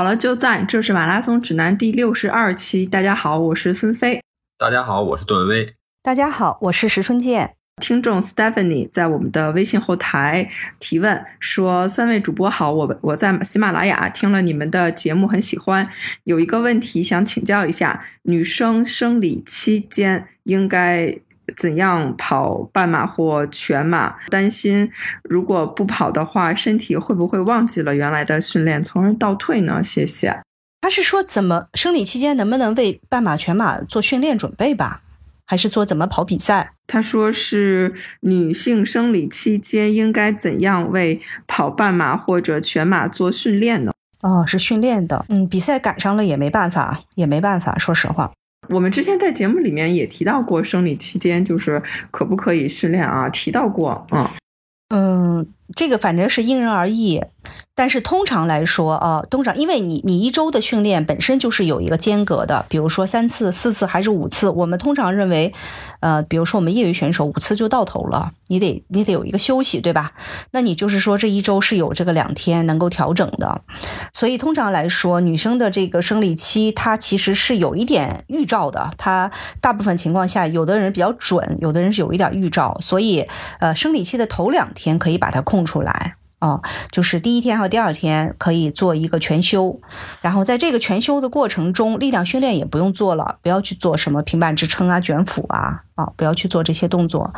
好了，就赞！这是马拉松指南第六十二期。大家好，我是孙飞。大家好，我是段威。大家好，我是石春健。听众 Stephanie 在我们的微信后台提问说：“三位主播好，我我在喜马拉雅听了你们的节目，很喜欢。有一个问题想请教一下，女生生理期间应该？”怎样跑半马或全马？担心如果不跑的话，身体会不会忘记了原来的训练，从而倒退呢？谢谢。他是说怎么生理期间能不能为半马、全马做训练准备吧？还是说怎么跑比赛？他说是女性生理期间应该怎样为跑半马或者全马做训练呢？哦，是训练的。嗯，比赛赶上了也没办法，也没办法。说实话。我们之前在节目里面也提到过，生理期间就是可不可以训练啊？提到过，嗯嗯，这个反正是因人而异。但是通常来说啊，通常因为你你一周的训练本身就是有一个间隔的，比如说三次、四次还是五次，我们通常认为，呃，比如说我们业余选手五次就到头了，你得你得有一个休息，对吧？那你就是说这一周是有这个两天能够调整的，所以通常来说，女生的这个生理期它其实是有一点预兆的，它大部分情况下有的人比较准，有的人是有一点预兆，所以呃，生理期的头两天可以把它空出来。啊，就是第一天和第二天可以做一个全休，然后在这个全休的过程中，力量训练也不用做了，不要去做什么平板支撑啊、卷腹啊，啊，不要去做这些动作。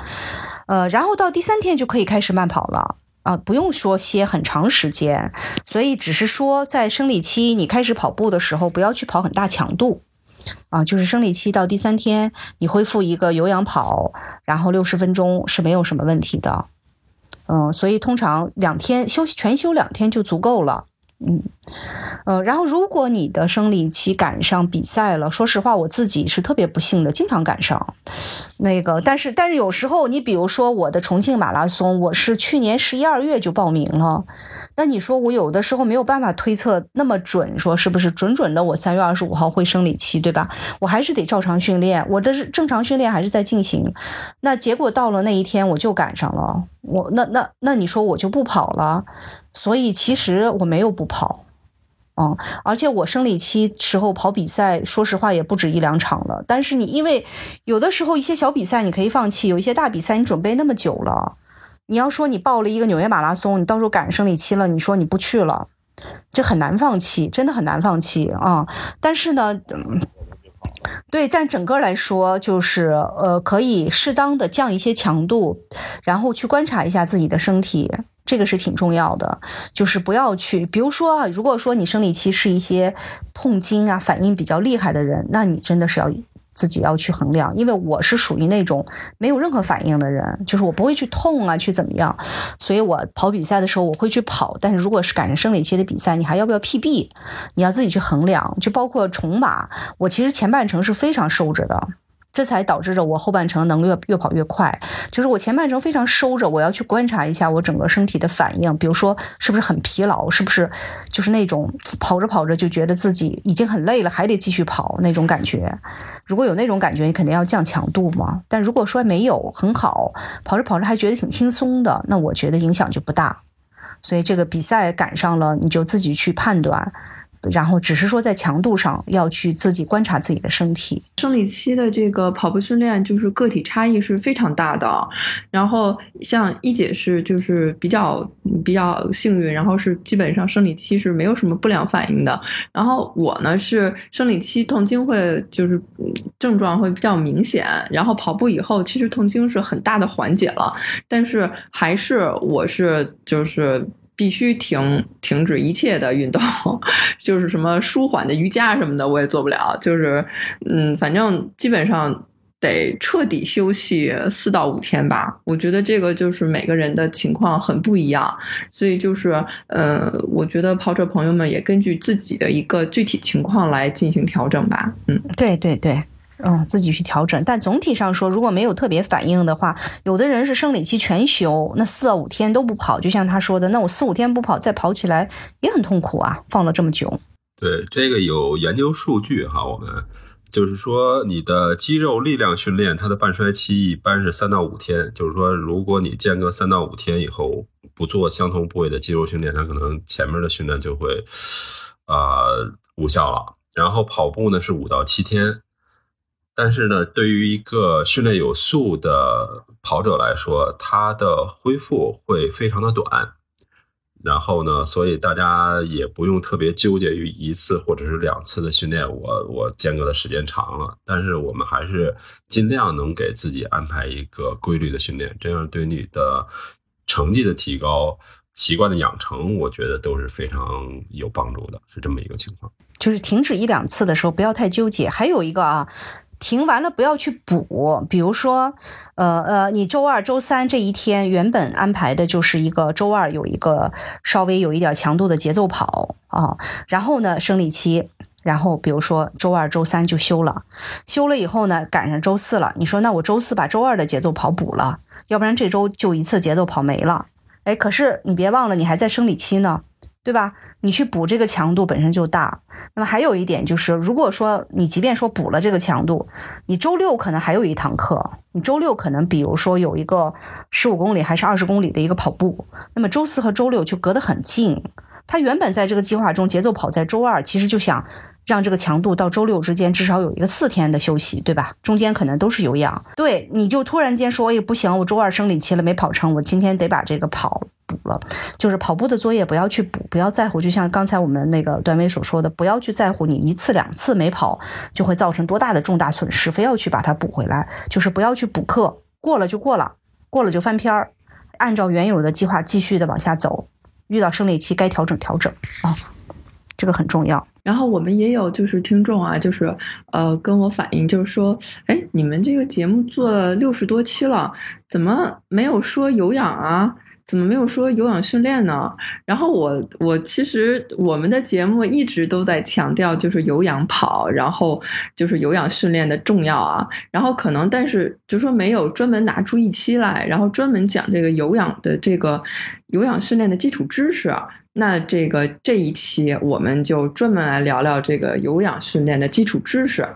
呃，然后到第三天就可以开始慢跑了啊，不用说歇很长时间。所以只是说在生理期你开始跑步的时候，不要去跑很大强度啊，就是生理期到第三天你恢复一个有氧跑，然后六十分钟是没有什么问题的。嗯，所以通常两天休息，全休两天就足够了。嗯，呃，然后如果你的生理期赶上比赛了，说实话，我自己是特别不幸的，经常赶上。那个，但是但是有时候，你比如说我的重庆马拉松，我是去年十一二月就报名了。那你说我有的时候没有办法推测那么准，说是不是准准的？我三月二十五号会生理期，对吧？我还是得照常训练，我的正常训练还是在进行。那结果到了那一天，我就赶上了。我那那那你说我就不跑了？所以其实我没有不跑，嗯，而且我生理期时候跑比赛，说实话也不止一两场了。但是你因为有的时候一些小比赛你可以放弃，有一些大比赛你准备那么久了。你要说你报了一个纽约马拉松，你到时候赶上生理期了，你说你不去了，这很难放弃，真的很难放弃啊！但是呢，对，但整个来说，就是呃，可以适当的降一些强度，然后去观察一下自己的身体，这个是挺重要的。就是不要去，比如说啊，如果说你生理期是一些痛经啊，反应比较厉害的人，那你真的是要。自己要去衡量，因为我是属于那种没有任何反应的人，就是我不会去痛啊，去怎么样，所以我跑比赛的时候我会去跑。但是如果是赶上生理期的比赛，你还要不要 PB？你要自己去衡量。就包括重马，我其实前半程是非常收着的，这才导致着我后半程能越越跑越快。就是我前半程非常收着，我要去观察一下我整个身体的反应，比如说是不是很疲劳，是不是就是那种跑着跑着就觉得自己已经很累了，还得继续跑那种感觉。如果有那种感觉，你肯定要降强度嘛。但如果说没有很好，跑着跑着还觉得挺轻松的，那我觉得影响就不大。所以这个比赛赶上了，你就自己去判断。然后只是说在强度上要去自己观察自己的身体。生理期的这个跑步训练就是个体差异是非常大的。然后像一姐是就是比较比较幸运，然后是基本上生理期是没有什么不良反应的。然后我呢是生理期痛经会就是症状会比较明显，然后跑步以后其实痛经是很大的缓解了，但是还是我是就是。必须停停止一切的运动，就是什么舒缓的瑜伽什么的，我也做不了。就是，嗯，反正基本上得彻底休息四到五天吧。我觉得这个就是每个人的情况很不一样，所以就是，呃，我觉得跑者朋友们也根据自己的一个具体情况来进行调整吧。嗯，对对对。嗯，自己去调整。但总体上说，如果没有特别反应的话，有的人是生理期全休，那四到五天都不跑，就像他说的，那我四五天不跑，再跑起来也很痛苦啊。放了这么久，对这个有研究数据哈，我们就是说你的肌肉力量训练，它的半衰期一般是三到五天。就是说，如果你间隔三到五天以后不做相同部位的肌肉训练，它可能前面的训练就会。呃无效了。然后跑步呢是五到七天，但是呢，对于一个训练有素的跑者来说，他的恢复会非常的短。然后呢，所以大家也不用特别纠结于一次或者是两次的训练，我我间隔的时间长了。但是我们还是尽量能给自己安排一个规律的训练，这样对你的成绩的提高、习惯的养成，我觉得都是非常有帮助的，是这么一个情况。就是停止一两次的时候，不要太纠结。还有一个啊。停完了不要去补，比如说，呃呃，你周二、周三这一天原本安排的就是一个周二有一个稍微有一点强度的节奏跑啊，然后呢生理期，然后比如说周二、周三就休了，休了以后呢赶上周四了，你说那我周四把周二的节奏跑补了，要不然这周就一次节奏跑没了，哎，可是你别忘了你还在生理期呢，对吧？你去补这个强度本身就大，那么还有一点就是，如果说你即便说补了这个强度，你周六可能还有一堂课，你周六可能比如说有一个十五公里还是二十公里的一个跑步，那么周四和周六就隔得很近。他原本在这个计划中节奏跑在周二，其实就想让这个强度到周六之间至少有一个四天的休息，对吧？中间可能都是有氧。对，你就突然间说，哎，不行，我周二生理期了没跑成，我今天得把这个跑了。补了，就是跑步的作业不要去补，不要在乎。就像刚才我们那个段威所说的，不要去在乎你一次两次没跑就会造成多大的重大损失，非要去把它补回来。就是不要去补课，过了就过了，过了就翻篇儿，按照原有的计划继续的往下走。遇到生理期该调整调整啊，这个很重要。然后我们也有就是听众啊，就是呃跟我反映，就是说，哎，你们这个节目做了六十多期了，怎么没有说有氧啊？怎么没有说有氧训练呢？然后我我其实我们的节目一直都在强调就是有氧跑，然后就是有氧训练的重要啊。然后可能但是就说没有专门拿出一期来，然后专门讲这个有氧的这个有氧训练的基础知识。那这个这一期我们就专门来聊聊这个有氧训练的基础知识。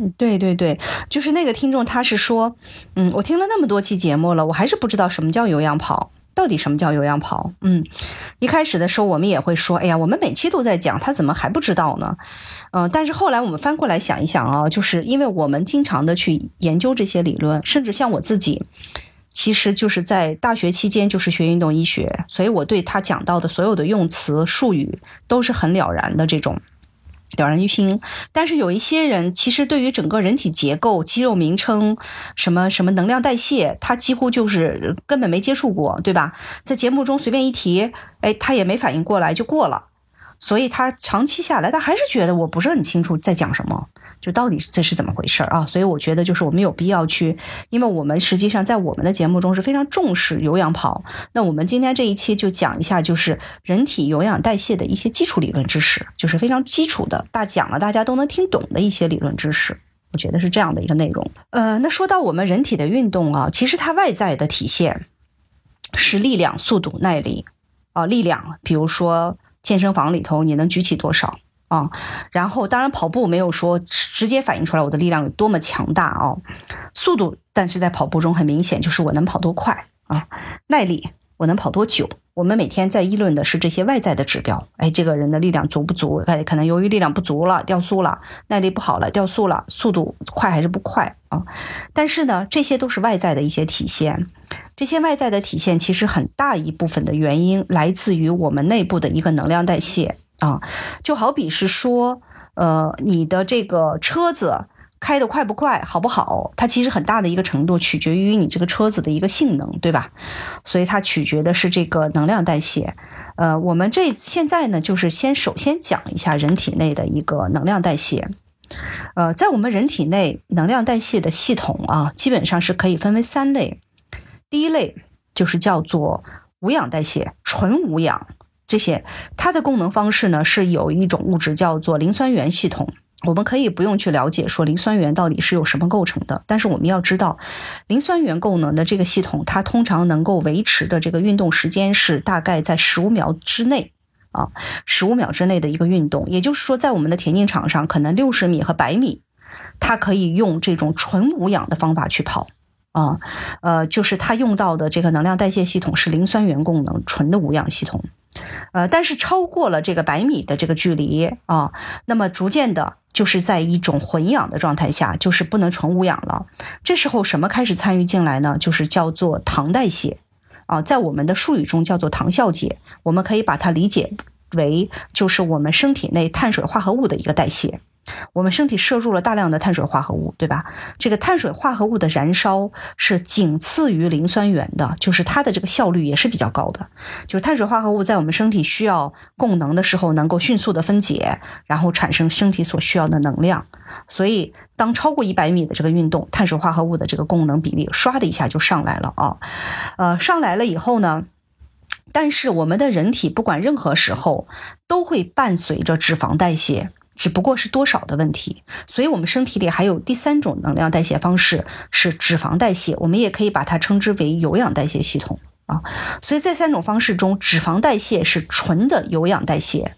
嗯，对对对，就是那个听众他是说，嗯，我听了那么多期节目了，我还是不知道什么叫有氧跑。到底什么叫有氧跑？嗯，一开始的时候我们也会说，哎呀，我们每期都在讲，他怎么还不知道呢？嗯，但是后来我们翻过来想一想啊，就是因为我们经常的去研究这些理论，甚至像我自己，其实就是在大学期间就是学运动医学，所以我对他讲到的所有的用词术语都是很了然的这种。了然于心，但是有一些人其实对于整个人体结构、肌肉名称、什么什么能量代谢，他几乎就是根本没接触过，对吧？在节目中随便一提，哎，他也没反应过来就过了。所以他长期下来，他还是觉得我不是很清楚在讲什么，就到底这是怎么回事啊？所以我觉得就是我们有必要去，因为我们实际上在我们的节目中是非常重视有氧跑。那我们今天这一期就讲一下，就是人体有氧代谢的一些基础理论知识，就是非常基础的，大讲了大家都能听懂的一些理论知识。我觉得是这样的一个内容。呃，那说到我们人体的运动啊，其实它外在的体现是力量、速度、耐力啊，力量，比如说。健身房里头你能举起多少啊？然后当然跑步没有说直接反映出来我的力量有多么强大啊，速度，但是在跑步中很明显就是我能跑多快啊，耐力我能跑多久。我们每天在议论的是这些外在的指标，哎，这个人的力量足不足？哎，可能由于力量不足了掉速了，耐力不好了掉速了，速度快还是不快啊？但是呢，这些都是外在的一些体现。这些外在的体现，其实很大一部分的原因来自于我们内部的一个能量代谢啊，就好比是说，呃，你的这个车子开得快不快，好不好，它其实很大的一个程度取决于你这个车子的一个性能，对吧？所以它取决的是这个能量代谢。呃，我们这现在呢，就是先首先讲一下人体内的一个能量代谢。呃，在我们人体内，能量代谢的系统啊，基本上是可以分为三类。第一类就是叫做无氧代谢，纯无氧这些，它的功能方式呢是有一种物质叫做磷酸原系统。我们可以不用去了解说磷酸原到底是由什么构成的，但是我们要知道，磷酸原功能的这个系统，它通常能够维持的这个运动时间是大概在十五秒之内啊，十五秒之内的一个运动。也就是说，在我们的田径场上，可能六十米和百米，它可以用这种纯无氧的方法去跑。啊，呃，就是它用到的这个能量代谢系统是磷酸原功能纯的无氧系统呃，但是超过了这个百米的这个距离啊，那么逐渐的就是在一种混氧的状态下，就是不能纯无氧了。这时候什么开始参与进来呢？就是叫做糖代谢啊，在我们的术语中叫做糖酵解，我们可以把它理解为就是我们身体内碳水化合物的一个代谢。我们身体摄入了大量的碳水化合物，对吧？这个碳水化合物的燃烧是仅次于磷酸原的，就是它的这个效率也是比较高的。就是碳水化合物在我们身体需要供能的时候，能够迅速的分解，然后产生身体所需要的能量。所以，当超过一百米的这个运动，碳水化合物的这个供能比例唰的一下就上来了啊！呃，上来了以后呢，但是我们的人体不管任何时候都会伴随着脂肪代谢。只不过是多少的问题，所以我们身体里还有第三种能量代谢方式是脂肪代谢，我们也可以把它称之为有氧代谢系统啊。所以这三种方式中，脂肪代谢是纯的有氧代谢，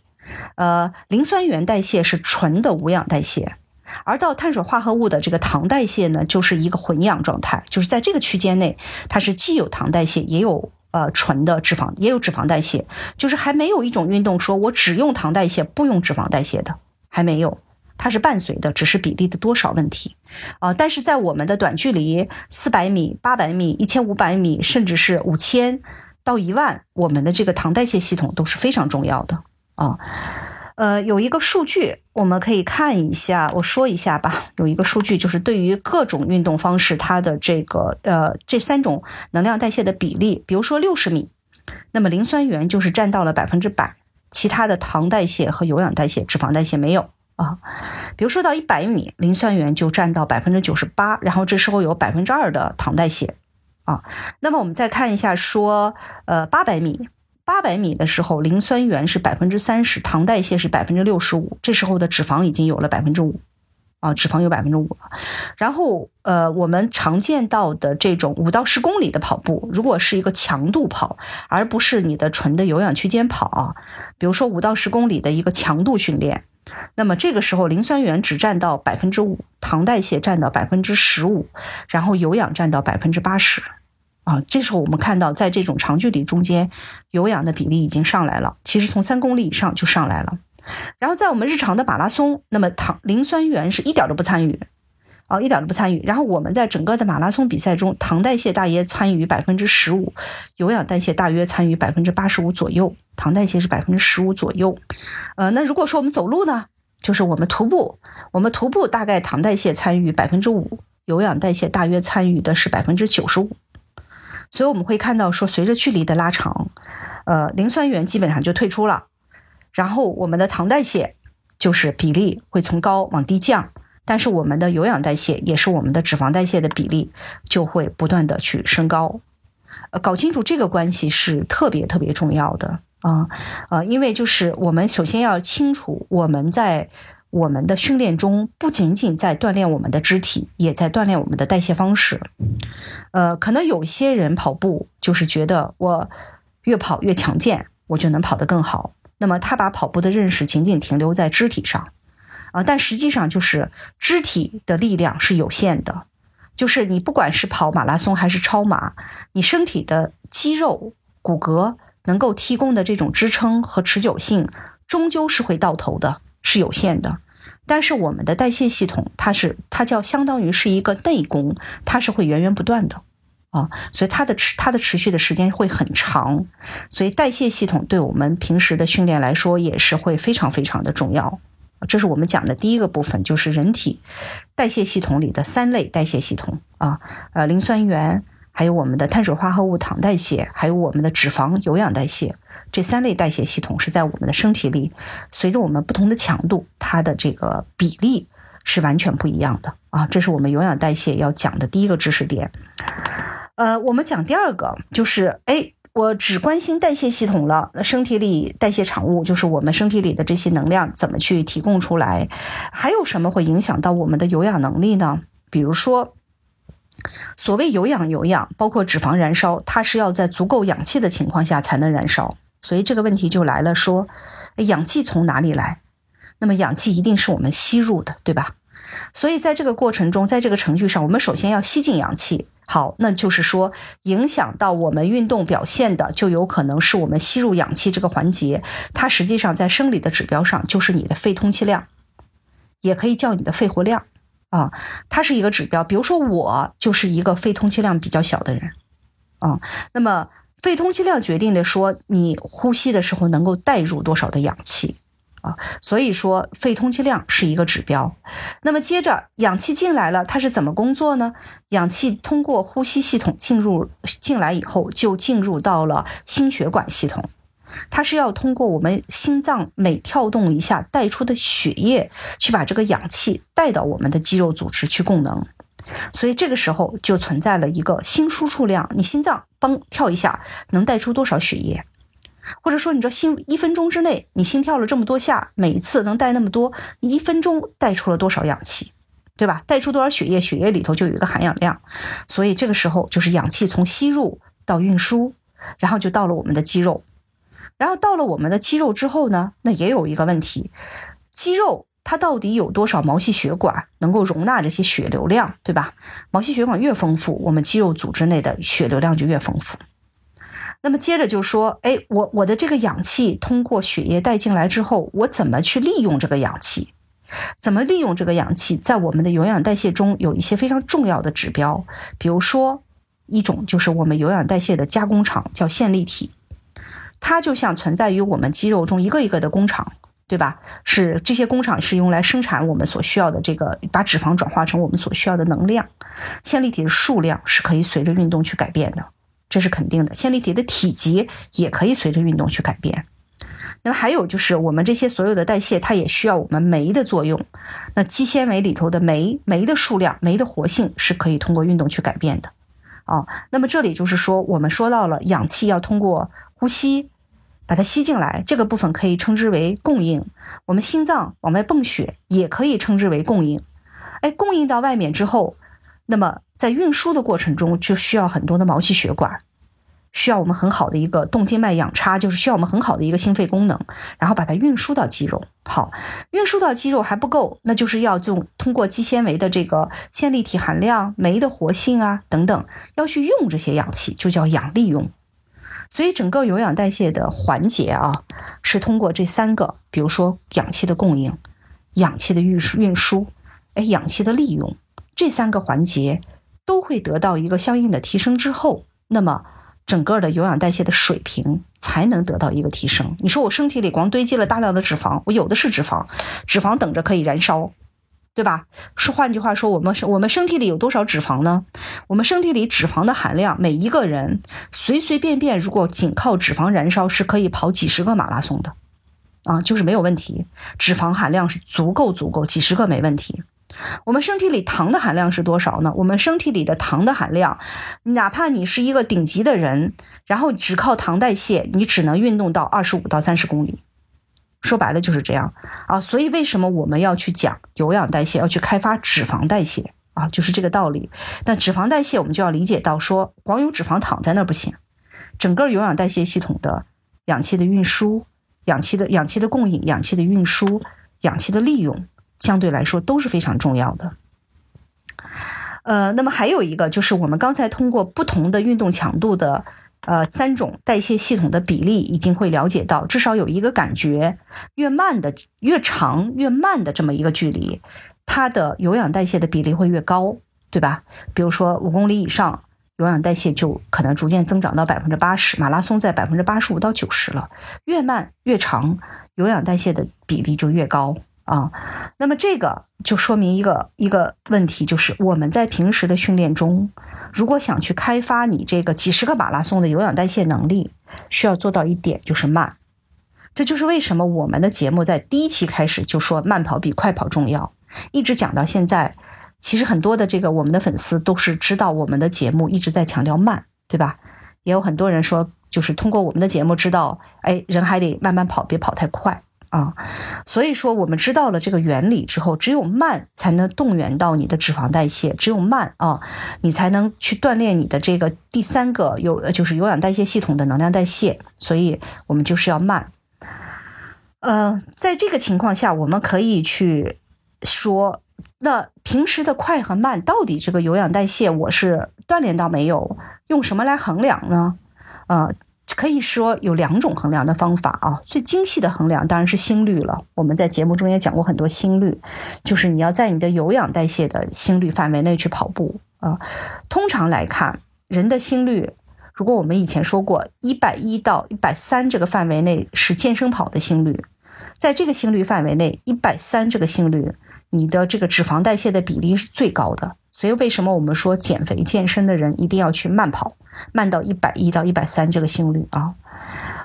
呃，磷酸原代谢是纯的无氧代谢，而到碳水化合物的这个糖代谢呢，就是一个混氧状态，就是在这个区间内，它是既有糖代谢，也有呃纯的脂肪，也有脂肪代谢，就是还没有一种运动说我只用糖代谢，不用脂肪代谢的。还没有，它是伴随的，只是比例的多少问题啊！但是在我们的短距离，四百米、八百米、一千五百米，甚至是五千到一万，我们的这个糖代谢系统都是非常重要的啊。呃，有一个数据我们可以看一下，我说一下吧。有一个数据就是对于各种运动方式，它的这个呃这三种能量代谢的比例，比如说六十米，那么磷酸原就是占到了百分之百。其他的糖代谢和有氧代谢、脂肪代谢没有啊。比如说到一百米，磷酸原就占到百分之九十八，然后这时候有百分之二的糖代谢啊。那么我们再看一下，说呃八百米，八百米的时候，磷酸原是百分之三十，糖代谢是百分之六十五，这时候的脂肪已经有了百分之五。啊，脂肪有百分之五，然后呃，我们常见到的这种五到十公里的跑步，如果是一个强度跑，而不是你的纯的有氧区间跑，比如说五到十公里的一个强度训练，那么这个时候磷酸原只占到百分之五，糖代谢占到百分之十五，然后有氧占到百分之八十，啊，这时候我们看到在这种长距离中间，有氧的比例已经上来了，其实从三公里以上就上来了。然后在我们日常的马拉松，那么糖磷酸原是一点都不参与，啊，一点都不参与。然后我们在整个的马拉松比赛中，糖代谢大约参与百分之十五，有氧代谢大约参与百分之八十五左右，糖代谢是百分之十五左右。呃，那如果说我们走路呢，就是我们徒步，我们徒步大概糖代谢参与百分之五，有氧代谢大约参与的是百分之九十五。所以我们会看到说，随着距离的拉长，呃，磷酸原基本上就退出了。然后我们的糖代谢就是比例会从高往低降，但是我们的有氧代谢也是我们的脂肪代谢的比例就会不断的去升高。呃，搞清楚这个关系是特别特别重要的啊啊，因为就是我们首先要清楚，我们在我们的训练中不仅仅在锻炼我们的肢体，也在锻炼我们的代谢方式。呃，可能有些人跑步就是觉得我越跑越强健，我就能跑得更好。那么他把跑步的认识仅仅停留在肢体上，啊，但实际上就是肢体的力量是有限的，就是你不管是跑马拉松还是超马，你身体的肌肉骨骼能够提供的这种支撑和持久性，终究是会到头的，是有限的。但是我们的代谢系统，它是它叫相当于是一个内功，它是会源源不断的。啊，所以它的持它的持续的时间会很长，所以代谢系统对我们平时的训练来说也是会非常非常的重要。这是我们讲的第一个部分，就是人体代谢系统里的三类代谢系统啊，呃，磷酸原，还有我们的碳水化合物糖代谢，还有我们的脂肪有氧代谢，这三类代谢系统是在我们的身体里，随着我们不同的强度，它的这个比例是完全不一样的啊。这是我们有氧代谢要讲的第一个知识点。呃，我们讲第二个，就是哎，我只关心代谢系统了。那身体里代谢产物，就是我们身体里的这些能量怎么去提供出来？还有什么会影响到我们的有氧能力呢？比如说，所谓有氧有氧，包括脂肪燃烧，它是要在足够氧气的情况下才能燃烧。所以这个问题就来了，说氧气从哪里来？那么氧气一定是我们吸入的，对吧？所以在这个过程中，在这个程序上，我们首先要吸进氧气。好，那就是说，影响到我们运动表现的，就有可能是我们吸入氧气这个环节。它实际上在生理的指标上，就是你的肺通气量，也可以叫你的肺活量啊。它是一个指标。比如说，我就是一个肺通气量比较小的人啊。那么，肺通气量决定的说，你呼吸的时候能够带入多少的氧气。啊，所以说肺通气量是一个指标。那么接着氧气进来了，它是怎么工作呢？氧气通过呼吸系统进入进来以后，就进入到了心血管系统。它是要通过我们心脏每跳动一下带出的血液，去把这个氧气带到我们的肌肉组织去供能。所以这个时候就存在了一个心输出量，你心脏嘣跳一下能带出多少血液？或者说，你知道心一分钟之内你心跳了这么多下，每一次能带那么多，你一分钟带出了多少氧气，对吧？带出多少血液，血液里头就有一个含氧量。所以这个时候就是氧气从吸入到运输，然后就到了我们的肌肉，然后到了我们的肌肉之后呢，那也有一个问题，肌肉它到底有多少毛细血管能够容纳这些血流量，对吧？毛细血管越丰富，我们肌肉组织内的血流量就越丰富。那么接着就说，哎，我我的这个氧气通过血液带进来之后，我怎么去利用这个氧气？怎么利用这个氧气？在我们的有氧代谢中有一些非常重要的指标，比如说一种就是我们有氧代谢的加工厂，叫线粒体，它就像存在于我们肌肉中一个一个的工厂，对吧？是这些工厂是用来生产我们所需要的这个，把脂肪转化成我们所需要的能量。线粒体的数量是可以随着运动去改变的。这是肯定的，线粒体的体积也可以随着运动去改变。那么还有就是，我们这些所有的代谢，它也需要我们酶的作用。那肌纤维里头的酶，酶的数量、酶的活性是可以通过运动去改变的。啊，那么这里就是说，我们说到了氧气要通过呼吸把它吸进来，这个部分可以称之为供应。我们心脏往外泵血也可以称之为供应。哎，供应到外面之后，那么。在运输的过程中，就需要很多的毛细血管，需要我们很好的一个动静脉氧差，就是需要我们很好的一个心肺功能，然后把它运输到肌肉。好，运输到肌肉还不够，那就是要用通过肌纤维的这个线粒体含量、酶的活性啊等等，要去用这些氧气，就叫氧利用。所以整个有氧代谢的环节啊，是通过这三个，比如说氧气的供应、氧气的运输、运输，哎，氧气的利用这三个环节。都会得到一个相应的提升之后，那么整个的有氧代谢的水平才能得到一个提升。你说我身体里光堆积了大量的脂肪，我有的是脂肪，脂肪等着可以燃烧，对吧？说换句话说，我们我们身体里有多少脂肪呢？我们身体里脂肪的含量，每一个人随随便便如果仅靠脂肪燃烧是可以跑几十个马拉松的，啊，就是没有问题，脂肪含量是足够足够，几十个没问题。我们身体里糖的含量是多少呢？我们身体里的糖的含量，哪怕你是一个顶级的人，然后只靠糖代谢，你只能运动到二十五到三十公里。说白了就是这样啊。所以为什么我们要去讲有氧代谢，要去开发脂肪代谢啊？就是这个道理。那脂肪代谢，我们就要理解到说，光有脂肪躺在那儿不行，整个有氧代谢系统的氧气的运输、氧气的氧气的供应、氧气的运输、氧气的利用。相对来说都是非常重要的。呃，那么还有一个就是我们刚才通过不同的运动强度的呃三种代谢系统的比例，已经会了解到，至少有一个感觉，越慢的越长越慢的这么一个距离，它的有氧代谢的比例会越高，对吧？比如说五公里以上，有氧代谢就可能逐渐增长到百分之八十，马拉松在百分之八十五到九十了。越慢越长，有氧代谢的比例就越高。啊，那么这个就说明一个一个问题，就是我们在平时的训练中，如果想去开发你这个几十个马拉松的有氧代谢能力，需要做到一点就是慢。这就是为什么我们的节目在第一期开始就说慢跑比快跑重要，一直讲到现在。其实很多的这个我们的粉丝都是知道我们的节目一直在强调慢，对吧？也有很多人说，就是通过我们的节目知道，哎，人还得慢慢跑，别跑太快。啊，所以说我们知道了这个原理之后，只有慢才能动员到你的脂肪代谢，只有慢啊，你才能去锻炼你的这个第三个有就是有氧代谢系统的能量代谢。所以我们就是要慢。呃，在这个情况下，我们可以去说，那平时的快和慢，到底这个有氧代谢我是锻炼到没有？用什么来衡量呢？呃，可以说有两种衡量的方法啊。最精细的衡量当然是心率了。我们在节目中也讲过很多心率，就是你要在你的有氧代谢的心率范围内去跑步啊。通常来看，人的心率，如果我们以前说过一百一到一百三这个范围内是健身跑的心率，在这个心率范围内，一百三这个心率。你的这个脂肪代谢的比例是最高的，所以为什么我们说减肥健身的人一定要去慢跑，慢到一百一到一百三这个心率啊？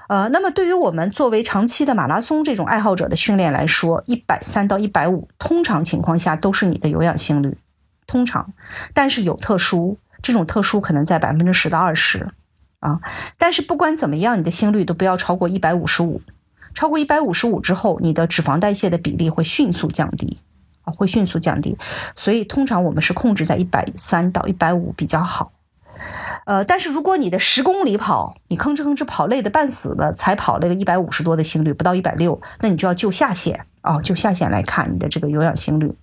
呃，那么对于我们作为长期的马拉松这种爱好者的训练来说，一百三到一百五，通常情况下都是你的有氧心率，通常，但是有特殊，这种特殊可能在百分之十到二十啊。但是不管怎么样，你的心率都不要超过一百五十五，超过一百五十五之后，你的脂肪代谢的比例会迅速降低。会迅速降低，所以通常我们是控制在一百三到一百五比较好。呃，但是如果你的十公里跑，你吭哧吭哧跑累的半死的，才跑了个一百五十多的心率，不到一百六，那你就要就下限啊，就下限来看你的这个有氧心率。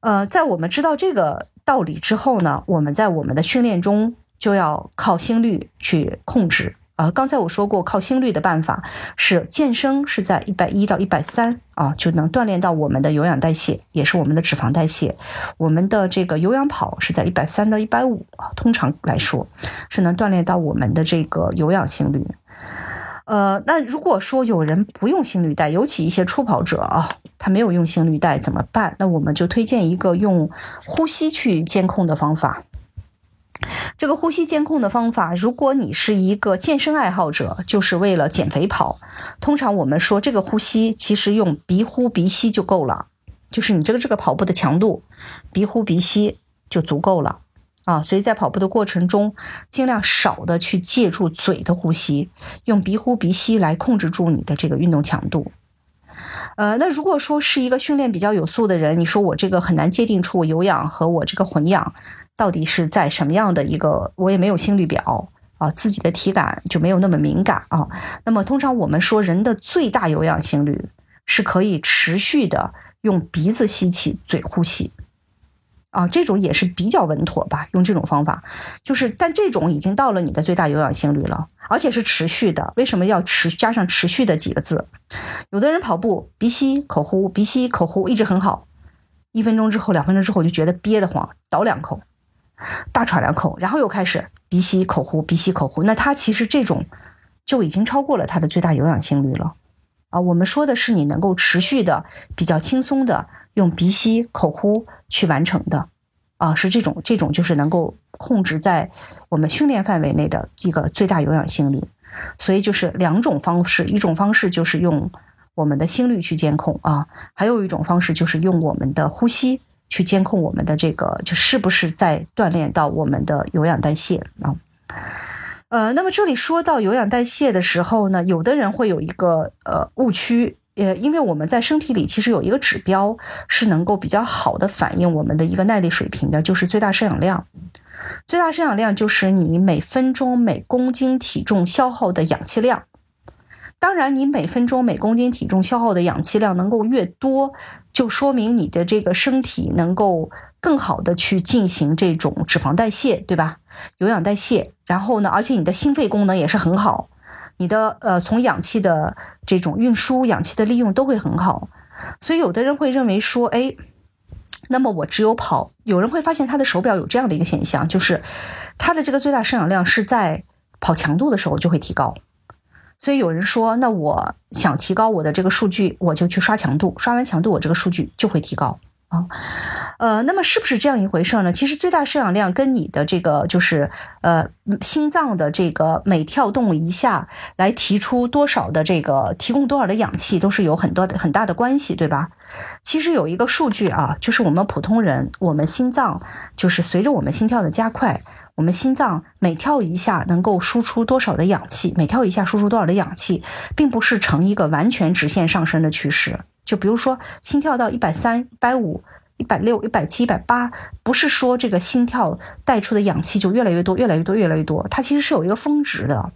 呃，在我们知道这个道理之后呢，我们在我们的训练中就要靠心率去控制。啊，刚才我说过，靠心率的办法是健身是在一百一到一百三啊，就能锻炼到我们的有氧代谢，也是我们的脂肪代谢。我们的这个有氧跑是在一百三到一百五，通常来说是能锻炼到我们的这个有氧心率。呃，那如果说有人不用心率带，尤其一些初跑者啊，他没有用心率带怎么办？那我们就推荐一个用呼吸去监控的方法。这个呼吸监控的方法，如果你是一个健身爱好者，就是为了减肥跑，通常我们说这个呼吸其实用鼻呼鼻吸就够了，就是你这个这个跑步的强度，鼻呼鼻吸就足够了啊。所以在跑步的过程中，尽量少的去借助嘴的呼吸，用鼻呼鼻吸来控制住你的这个运动强度。呃，那如果说是一个训练比较有素的人，你说我这个很难界定出我有氧和我这个混氧。到底是在什么样的一个？我也没有心率表啊，自己的体感就没有那么敏感啊。那么通常我们说人的最大有氧心率是可以持续的用鼻子吸气、嘴呼吸啊，这种也是比较稳妥吧。用这种方法，就是但这种已经到了你的最大有氧心率了，而且是持续的。为什么要持加上持续的几个字？有的人跑步鼻吸口呼，鼻吸口呼一直很好，一分钟之后、两分钟之后就觉得憋得慌，倒两口。大喘两口，然后又开始鼻吸口呼，鼻吸口呼。那他其实这种就已经超过了他的最大有氧心率了啊。我们说的是你能够持续的、比较轻松的用鼻吸口呼去完成的啊，是这种这种就是能够控制在我们训练范围内的一个最大有氧心率。所以就是两种方式，一种方式就是用我们的心率去监控啊，还有一种方式就是用我们的呼吸。去监控我们的这个，就是不是在锻炼到我们的有氧代谢啊？呃，那么这里说到有氧代谢的时候呢，有的人会有一个呃误区，呃，因为我们在身体里其实有一个指标是能够比较好的反映我们的一个耐力水平的，就是最大摄氧量。最大摄氧量就是你每分钟每公斤体重消耗的氧气量。当然，你每分钟每公斤体重消耗的氧气量能够越多，就说明你的这个身体能够更好的去进行这种脂肪代谢，对吧？有氧代谢。然后呢，而且你的心肺功能也是很好，你的呃从氧气的这种运输、氧气的利用都会很好。所以有的人会认为说，哎，那么我只有跑，有人会发现他的手表有这样的一个现象，就是他的这个最大摄氧量是在跑强度的时候就会提高。所以有人说，那我想提高我的这个数据，我就去刷强度，刷完强度，我这个数据就会提高啊。呃，那么是不是这样一回事呢？其实最大摄氧量跟你的这个就是呃心脏的这个每跳动一下来提出多少的这个提供多少的氧气，都是有很多的很大的关系，对吧？其实有一个数据啊，就是我们普通人，我们心脏就是随着我们心跳的加快。我们心脏每跳一下能够输出多少的氧气？每跳一下输出多少的氧气，并不是呈一个完全直线上升的趋势。就比如说，心跳到一百三、一百五、一百六、一百七、一百八，不是说这个心跳带出的氧气就越来越多、越来越多、越来越多。它其实是有一个峰值的。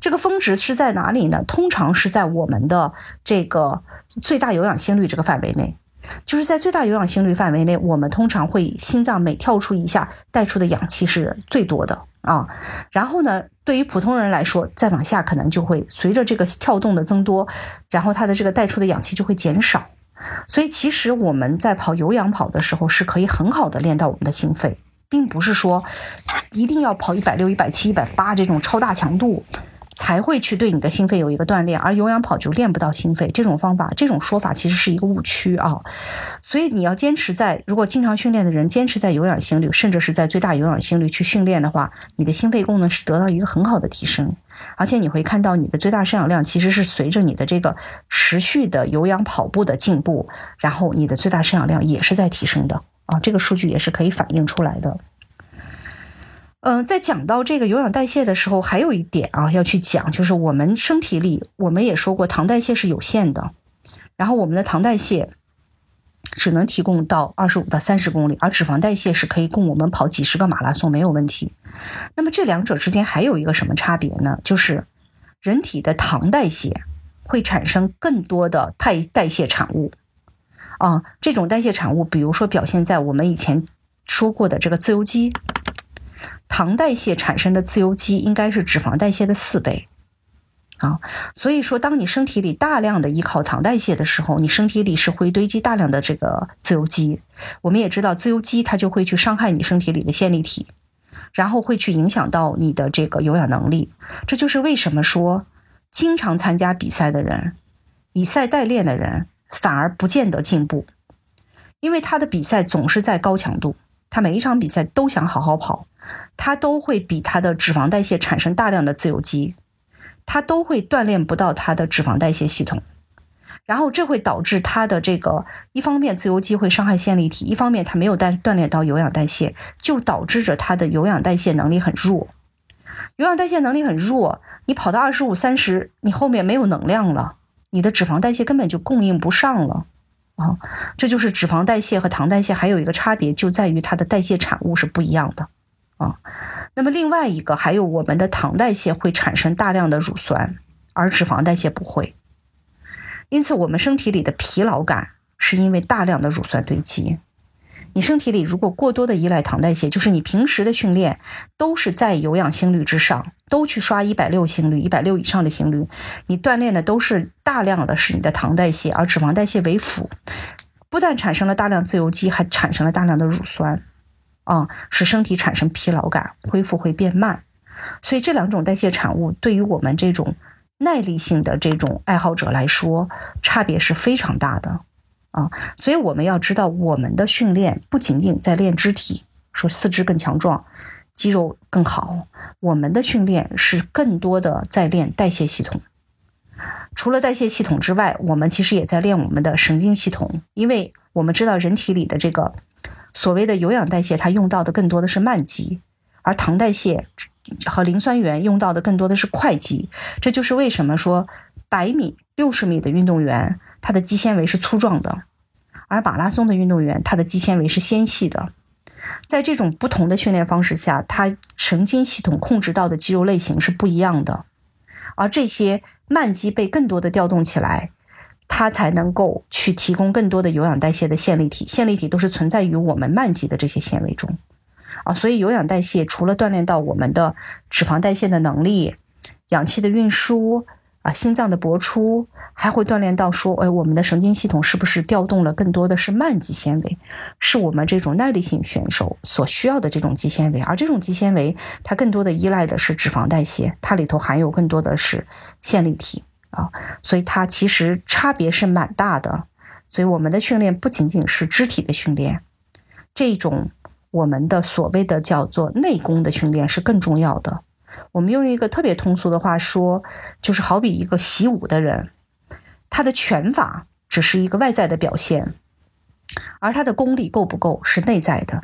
这个峰值是在哪里呢？通常是在我们的这个最大有氧心率这个范围内。就是在最大有氧心率范围内，我们通常会心脏每跳出一下带出的氧气是最多的啊。然后呢，对于普通人来说，再往下可能就会随着这个跳动的增多，然后它的这个带出的氧气就会减少。所以其实我们在跑有氧跑的时候，是可以很好的练到我们的心肺，并不是说一定要跑一百六、一百七、一百八这种超大强度。才会去对你的心肺有一个锻炼，而有氧跑就练不到心肺。这种方法，这种说法其实是一个误区啊。所以你要坚持在，如果经常训练的人坚持在有氧心率，甚至是在最大有氧心率去训练的话，你的心肺功能是得到一个很好的提升。而且你会看到你的最大摄氧量其实是随着你的这个持续的有氧跑步的进步，然后你的最大摄氧量也是在提升的啊。这个数据也是可以反映出来的。嗯，在讲到这个有氧代谢的时候，还有一点啊要去讲，就是我们身体里，我们也说过糖代谢是有限的，然后我们的糖代谢只能提供到二十五到三十公里，而脂肪代谢是可以供我们跑几十个马拉松没有问题。那么这两者之间还有一个什么差别呢？就是人体的糖代谢会产生更多的代代谢产物啊，这种代谢产物，比如说表现在我们以前说过的这个自由基。糖代谢产生的自由基应该是脂肪代谢的四倍，啊，所以说当你身体里大量的依靠糖代谢的时候，你身体里是会堆积大量的这个自由基。我们也知道，自由基它就会去伤害你身体里的线粒体，然后会去影响到你的这个有氧能力。这就是为什么说，经常参加比赛的人，以赛代练的人反而不见得进步，因为他的比赛总是在高强度，他每一场比赛都想好好跑。它都会比它的脂肪代谢产生大量的自由基，它都会锻炼不到它的脂肪代谢系统，然后这会导致它的这个一方面自由基会伤害线粒体，一方面它没有锻锻炼到有氧代谢，就导致着它的有氧代谢能力很弱。有氧代谢能力很弱，你跑到二十五三十，你后面没有能量了，你的脂肪代谢根本就供应不上了啊！这就是脂肪代谢和糖代谢还有一个差别，就在于它的代谢产物是不一样的。啊，那么另外一个还有我们的糖代谢会产生大量的乳酸，而脂肪代谢不会。因此，我们身体里的疲劳感是因为大量的乳酸堆积。你身体里如果过多的依赖糖代谢，就是你平时的训练都是在有氧心率之上，都去刷一百六心率、一百六以上的心率，你锻炼的都是大量的是你的糖代谢，而脂肪代谢为辅，不但产生了大量自由基，还产生了大量的乳酸。啊，使身体产生疲劳感，恢复会变慢，所以这两种代谢产物对于我们这种耐力性的这种爱好者来说，差别是非常大的啊。所以我们要知道，我们的训练不仅仅在练肢体，说四肢更强壮，肌肉更好，我们的训练是更多的在练代谢系统。除了代谢系统之外，我们其实也在练我们的神经系统，因为我们知道人体里的这个。所谓的有氧代谢，它用到的更多的是慢肌，而糖代谢和磷酸原用到的更多的是快肌。这就是为什么说百米、六十米的运动员，他的肌纤维是粗壮的，而马拉松的运动员，他的肌纤维是纤细的。在这种不同的训练方式下，他神经系统控制到的肌肉类型是不一样的，而这些慢肌被更多的调动起来。它才能够去提供更多的有氧代谢的线粒体，线粒体都是存在于我们慢肌的这些纤维中，啊，所以有氧代谢除了锻炼到我们的脂肪代谢的能力、氧气的运输啊、心脏的搏出，还会锻炼到说，哎，我们的神经系统是不是调动了更多的是慢肌纤维，是我们这种耐力性选手所需要的这种肌纤维，而这种肌纤维它更多的依赖的是脂肪代谢，它里头含有更多的是线粒体。啊，所以它其实差别是蛮大的。所以我们的训练不仅仅是肢体的训练，这种我们的所谓的叫做内功的训练是更重要的。我们用一个特别通俗的话说，就是好比一个习武的人，他的拳法只是一个外在的表现，而他的功力够不够是内在的。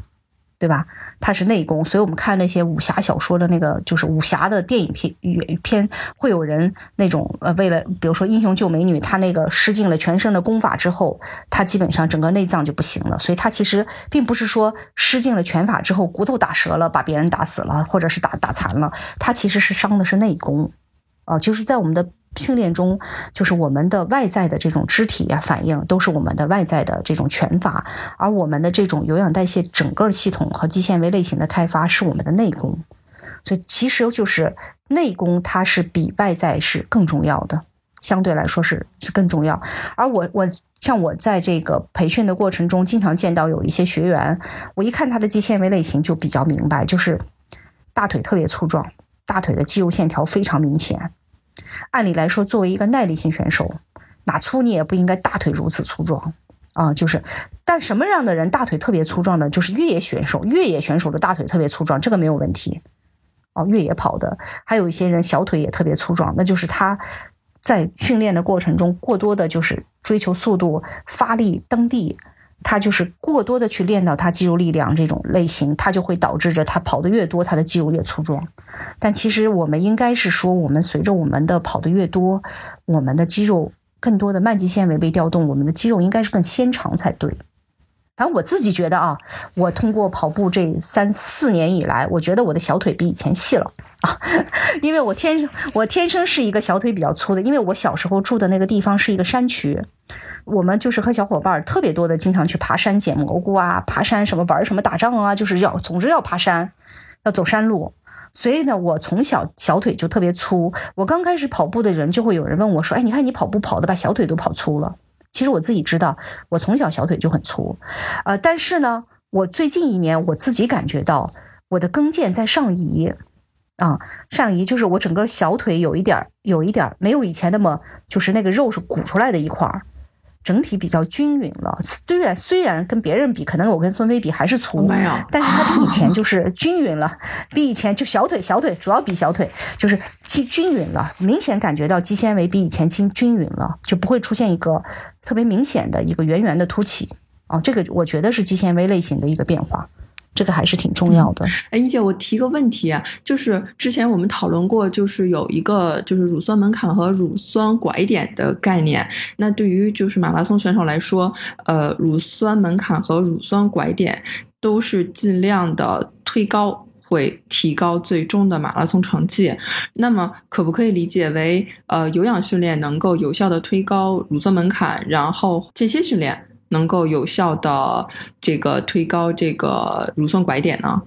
对吧？他是内功，所以我们看那些武侠小说的那个，就是武侠的电影片片，会有人那种呃，为了比如说英雄救美女，他那个施尽了全身的功法之后，他基本上整个内脏就不行了。所以他其实并不是说施尽了拳法之后骨头打折了，把别人打死了，或者是打打残了，他其实是伤的是内功，啊，就是在我们的训练中，就是我们的外在的这种肢体呀反应，都是我们的外在的这种拳法，而我们的这种有氧代谢整个系统和肌纤维类型的开发是我们的内功。所以其实就是内功，它是比外在是更重要的，相对来说是是更重要。而我我像我在这个培训的过程中，经常见到有一些学员，我一看他的肌纤维类型就比较明白，就是大腿特别粗壮，大腿的肌肉线条非常明显。按理来说，作为一个耐力型选手，哪粗你也不应该大腿如此粗壮啊。就是，但什么样的人大腿特别粗壮呢？就是越野选手，越野选手的大腿特别粗壮，这个没有问题。哦，越野跑的，还有一些人小腿也特别粗壮，那就是他在训练的过程中过多的就是追求速度、发力、蹬地，他就是过多的去练到他肌肉力量这种类型，他就会导致着他跑得越多，他的肌肉越粗壮。但其实我们应该是说，我们随着我们的跑得越多，我们的肌肉更多的慢肌纤维被调动，我们的肌肉应该是更纤长才对。反正我自己觉得啊，我通过跑步这三四年以来，我觉得我的小腿比以前细了 因为我天生我天生是一个小腿比较粗的，因为我小时候住的那个地方是一个山区，我们就是和小伙伴特别多的，经常去爬山捡蘑菇啊，爬山什么玩什么打仗啊，就是要总之要爬山，要走山路，所以呢，我从小小腿就特别粗。我刚开始跑步的人就会有人问我说：“哎，你看你跑步跑的把小腿都跑粗了。”其实我自己知道，我从小小腿就很粗，呃，但是呢，我最近一年我自己感觉到我的跟腱在上移，啊，上移就是我整个小腿有一点儿有一点儿没有以前那么就是那个肉是鼓出来的一块儿。整体比较均匀了，虽然虽然跟别人比，可能我跟孙飞比还是粗，但是它比以前就是均匀了，比以前就小腿小腿主要比小腿就是均均匀了，明显感觉到肌纤维比以前均均匀了，就不会出现一个特别明显的一个圆圆的凸起啊，这个我觉得是肌纤维类型的一个变化。这个还是挺重要的。哎，一姐，我提个问题啊，就是之前我们讨论过，就是有一个就是乳酸门槛和乳酸拐点的概念。那对于就是马拉松选手来说，呃，乳酸门槛和乳酸拐点都是尽量的推高，会提高最终的马拉松成绩。那么，可不可以理解为，呃，有氧训练能够有效的推高乳酸门槛，然后间歇训练？能够有效的这个推高这个乳酸拐点呢？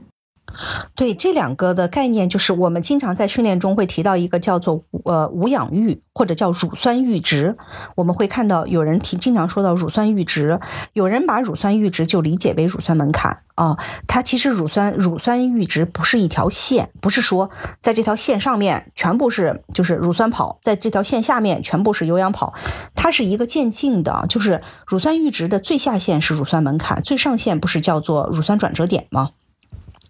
对这两个的概念，就是我们经常在训练中会提到一个叫做呃无氧阈或者叫乳酸阈值。我们会看到有人提经常说到乳酸阈值，有人把乳酸阈值就理解为乳酸门槛啊。它其实乳酸乳酸阈值不是一条线，不是说在这条线上面全部是就是乳酸跑，在这条线下面全部是有氧跑，它是一个渐进的，就是乳酸阈值的最下限是乳酸门槛，最上限不是叫做乳酸转折点吗？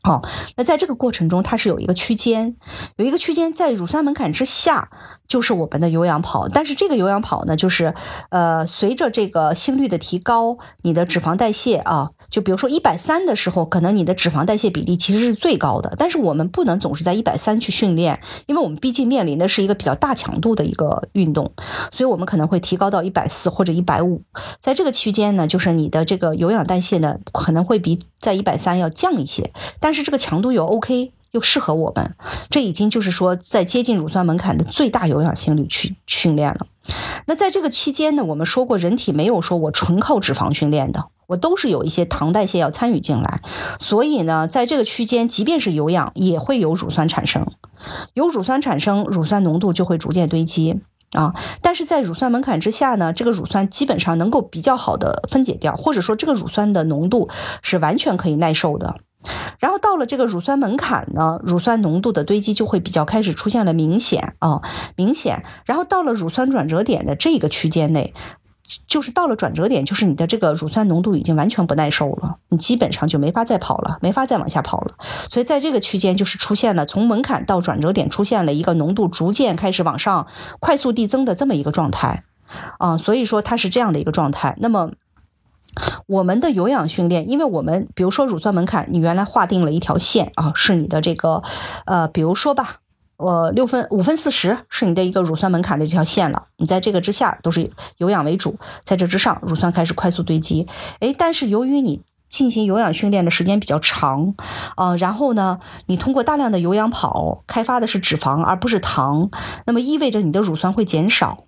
哦，那在这个过程中，它是有一个区间，有一个区间在乳酸门槛之下，就是我们的有氧跑。但是这个有氧跑呢，就是呃，随着这个心率的提高，你的脂肪代谢啊。就比如说一百三的时候，可能你的脂肪代谢比例其实是最高的，但是我们不能总是在一百三去训练，因为我们毕竟面临的是一个比较大强度的一个运动，所以我们可能会提高到一百四或者一百五，在这个区间呢，就是你的这个有氧代谢呢可能会比在一百三要降一些，但是这个强度又 OK，又适合我们，这已经就是说在接近乳酸门槛的最大有氧心率去训练了。那在这个期间呢，我们说过，人体没有说我纯靠脂肪训练的。我都是有一些糖代谢要参与进来，所以呢，在这个区间，即便是有氧，也会有乳酸产生，有乳酸产生，乳酸浓度就会逐渐堆积啊。但是在乳酸门槛之下呢，这个乳酸基本上能够比较好的分解掉，或者说这个乳酸的浓度是完全可以耐受的。然后到了这个乳酸门槛呢，乳酸浓度的堆积就会比较开始出现了明显啊，明显。然后到了乳酸转折点的这个区间内。就是到了转折点，就是你的这个乳酸浓度已经完全不耐受了，你基本上就没法再跑了，没法再往下跑了。所以在这个区间，就是出现了从门槛到转折点出现了一个浓度逐渐开始往上快速递增的这么一个状态啊。所以说它是这样的一个状态。那么我们的有氧训练，因为我们比如说乳酸门槛，你原来划定了一条线啊，是你的这个呃，比如说吧。我六分五分四十是你的一个乳酸门槛的这条线了，你在这个之下都是有氧为主，在这之上乳酸开始快速堆积，哎，但是由于你进行有氧训练的时间比较长，呃，然后呢，你通过大量的有氧跑开发的是脂肪而不是糖，那么意味着你的乳酸会减少，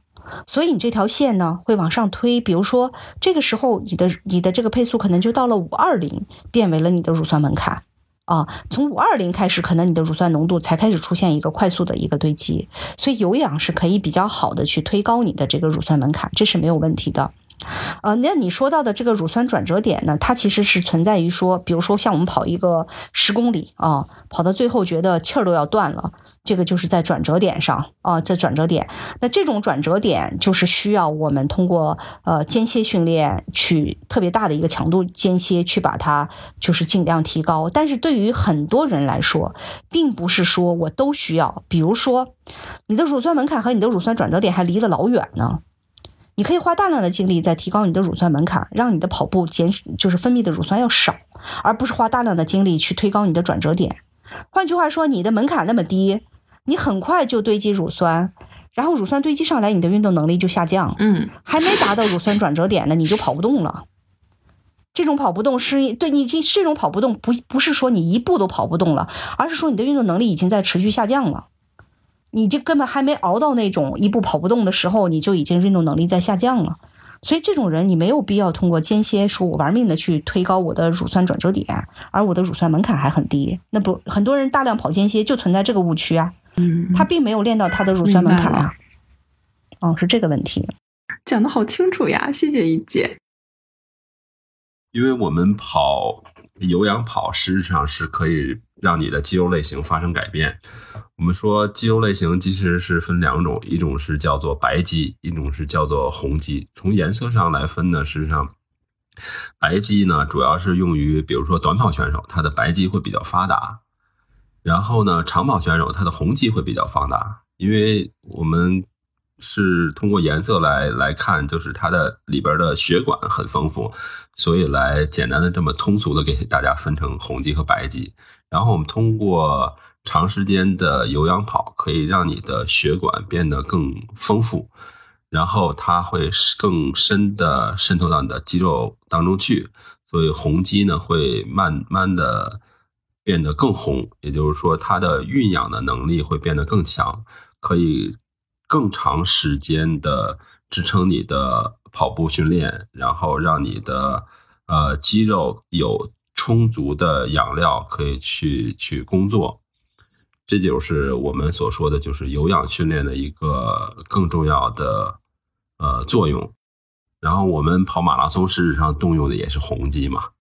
所以你这条线呢会往上推。比如说这个时候你的你的这个配速可能就到了五二零，变为了你的乳酸门槛啊。从五二零开始，可能你的乳酸浓度才开始出现一个快速的一个堆积，所以有氧是可以比较好的去推高你的这个乳酸门槛，这是没有问题的。呃，那你说到的这个乳酸转折点呢，它其实是存在于说，比如说像我们跑一个十公里啊，跑到最后觉得气儿都要断了，这个就是在转折点上啊，在转折点。那这种转折点就是需要我们通过呃间歇训练去特别大的一个强度间歇去把它就是尽量提高。但是对于很多人来说，并不是说我都需要，比如说你的乳酸门槛和你的乳酸转折点还离得老远呢。你可以花大量的精力在提高你的乳酸门槛，让你的跑步减就是分泌的乳酸要少，而不是花大量的精力去推高你的转折点。换句话说，你的门槛那么低，你很快就堆积乳酸，然后乳酸堆积上来，你的运动能力就下降。嗯，还没达到乳酸转折点呢，你就跑不动了。这种跑不动是对你这这种跑不动不不是说你一步都跑不动了，而是说你的运动能力已经在持续下降了。你就根本还没熬到那种一步跑不动的时候，你就已经运动能力在下降了。所以这种人，你没有必要通过间歇说我玩命的去推高我的乳酸转折点，而我的乳酸门槛还很低。那不很多人大量跑间歇就存在这个误区啊。嗯，他并没有练到他的乳酸门槛啊。哦，是这个问题。讲的好清楚呀，谢谢一姐。因为我们跑有氧跑，实质上是可以让你的肌肉类型发生改变。我们说肌肉类型其实是分两种，一种是叫做白肌，一种是叫做红肌。从颜色上来分呢，实际上白肌呢主要是用于，比如说短跑选手，他的白肌会比较发达；然后呢，长跑选手他的红肌会比较发达。因为我们是通过颜色来来看，就是它的里边的血管很丰富，所以来简单的这么通俗的给大家分成红肌和白肌。然后我们通过长时间的有氧跑可以让你的血管变得更丰富，然后它会更深的渗透到你的肌肉当中去，所以红肌呢会慢慢的变得更红，也就是说它的运氧的能力会变得更强，可以更长时间的支撑你的跑步训练，然后让你的呃肌肉有充足的养料可以去去工作。这就是我们所说的，就是有氧训练的一个更重要的呃作用。然后我们跑马拉松，事实上动用的也是红肌嘛。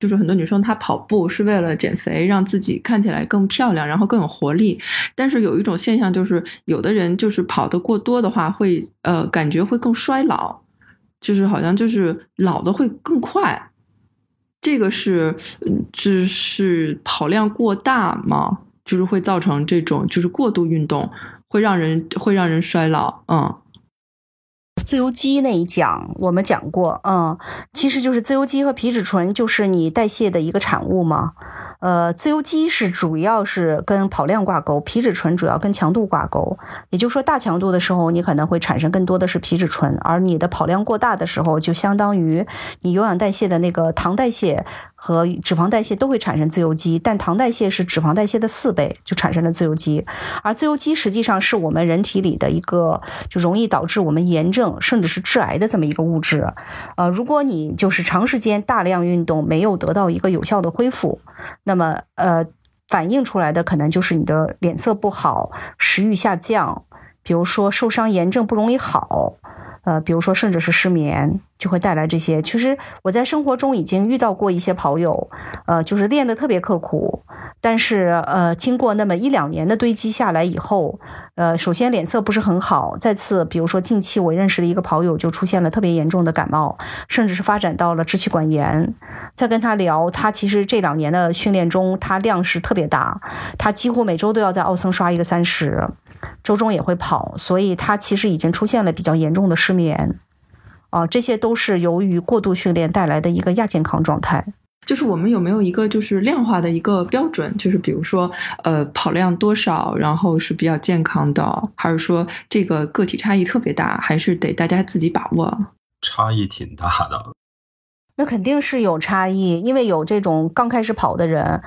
就是很多女生她跑步是为了减肥，让自己看起来更漂亮，然后更有活力。但是有一种现象，就是有的人就是跑得过多的话，会呃感觉会更衰老，就是好像就是老的会更快。这个是就是跑量过大吗？就是会造成这种，就是过度运动会让人会让人衰老。嗯，自由基那一讲我们讲过，嗯，其实就是自由基和皮质醇就是你代谢的一个产物嘛。呃，自由基是主要是跟跑量挂钩，皮质醇主要跟强度挂钩。也就是说，大强度的时候，你可能会产生更多的是皮质醇，而你的跑量过大的时候，就相当于你有氧代谢的那个糖代谢和脂肪代谢都会产生自由基，但糖代谢是脂肪代谢的四倍，就产生了自由基。而自由基实际上是我们人体里的一个就容易导致我们炎症甚至是致癌的这么一个物质。呃，如果你就是长时间大量运动没有得到一个有效的恢复。那么，呃，反映出来的可能就是你的脸色不好，食欲下降，比如说受伤炎症不容易好，呃，比如说甚至是失眠，就会带来这些。其实我在生活中已经遇到过一些跑友，呃，就是练得特别刻苦，但是呃，经过那么一两年的堆积下来以后。呃，首先脸色不是很好，再次，比如说近期我认识的一个跑友就出现了特别严重的感冒，甚至是发展到了支气管炎。再跟他聊，他其实这两年的训练中，他量是特别大，他几乎每周都要在奥森刷一个三十，周中也会跑，所以他其实已经出现了比较严重的失眠。啊，这些都是由于过度训练带来的一个亚健康状态。就是我们有没有一个就是量化的一个标准？就是比如说，呃，跑量多少，然后是比较健康的，还是说这个个体差异特别大，还是得大家自己把握？差异挺大的。那肯定是有差异，因为有这种刚开始跑的人，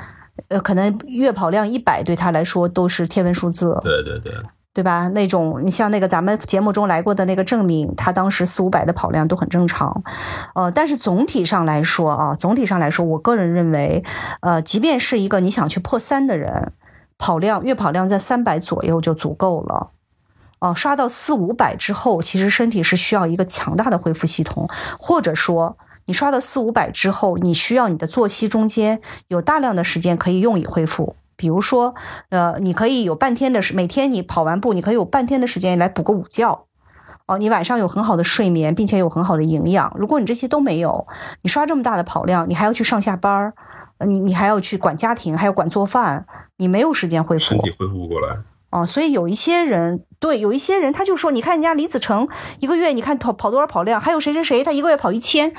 呃，可能月跑量一百对他来说都是天文数字。对对对。对吧？那种你像那个咱们节目中来过的那个郑敏，他当时四五百的跑量都很正常，呃，但是总体上来说啊，总体上来说，我个人认为，呃，即便是一个你想去破三的人，跑量月跑量在三百左右就足够了，哦，刷到四五百之后，其实身体是需要一个强大的恢复系统，或者说你刷到四五百之后，你需要你的作息中间有大量的时间可以用以恢复。比如说，呃，你可以有半天的时，每天你跑完步，你可以有半天的时间来补个午觉，哦，你晚上有很好的睡眠，并且有很好的营养。如果你这些都没有，你刷这么大的跑量，你还要去上下班儿，你你还要去管家庭，还要管做饭，你没有时间恢复，身体恢复不过来。哦，所以有一些人，对，有一些人他就说，你看人家李子成一个月，你看跑跑多少跑量，还有谁谁谁，他一个月跑一千。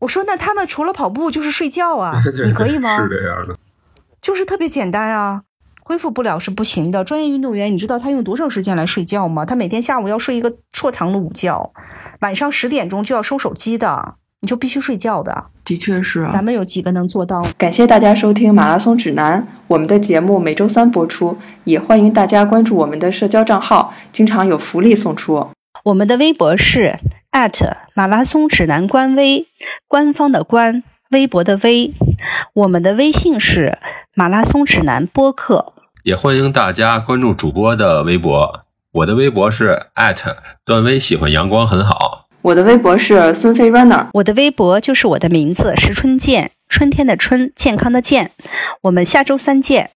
我说那他们除了跑步就是睡觉啊，你可以 吗？是这样的。就是特别简单啊，恢复不了是不行的。专业运动员，你知道他用多少时间来睡觉吗？他每天下午要睡一个硕长的午觉，晚上十点钟就要收手机的，你就必须睡觉的。的确是，咱们有几个能做到？感谢大家收听马拉松指南，我们的节目每周三播出，也欢迎大家关注我们的社交账号，经常有福利送出。我们的微博是马拉松指南官微，官方的官。微博的微，我们的微信是马拉松指南播客，也欢迎大家关注主播的微博。我的微博是段威，喜欢阳光很好。我的微博是孙飞 runner，我的微博就是我的名字石春健，春天的春，健康的健。我们下周三见。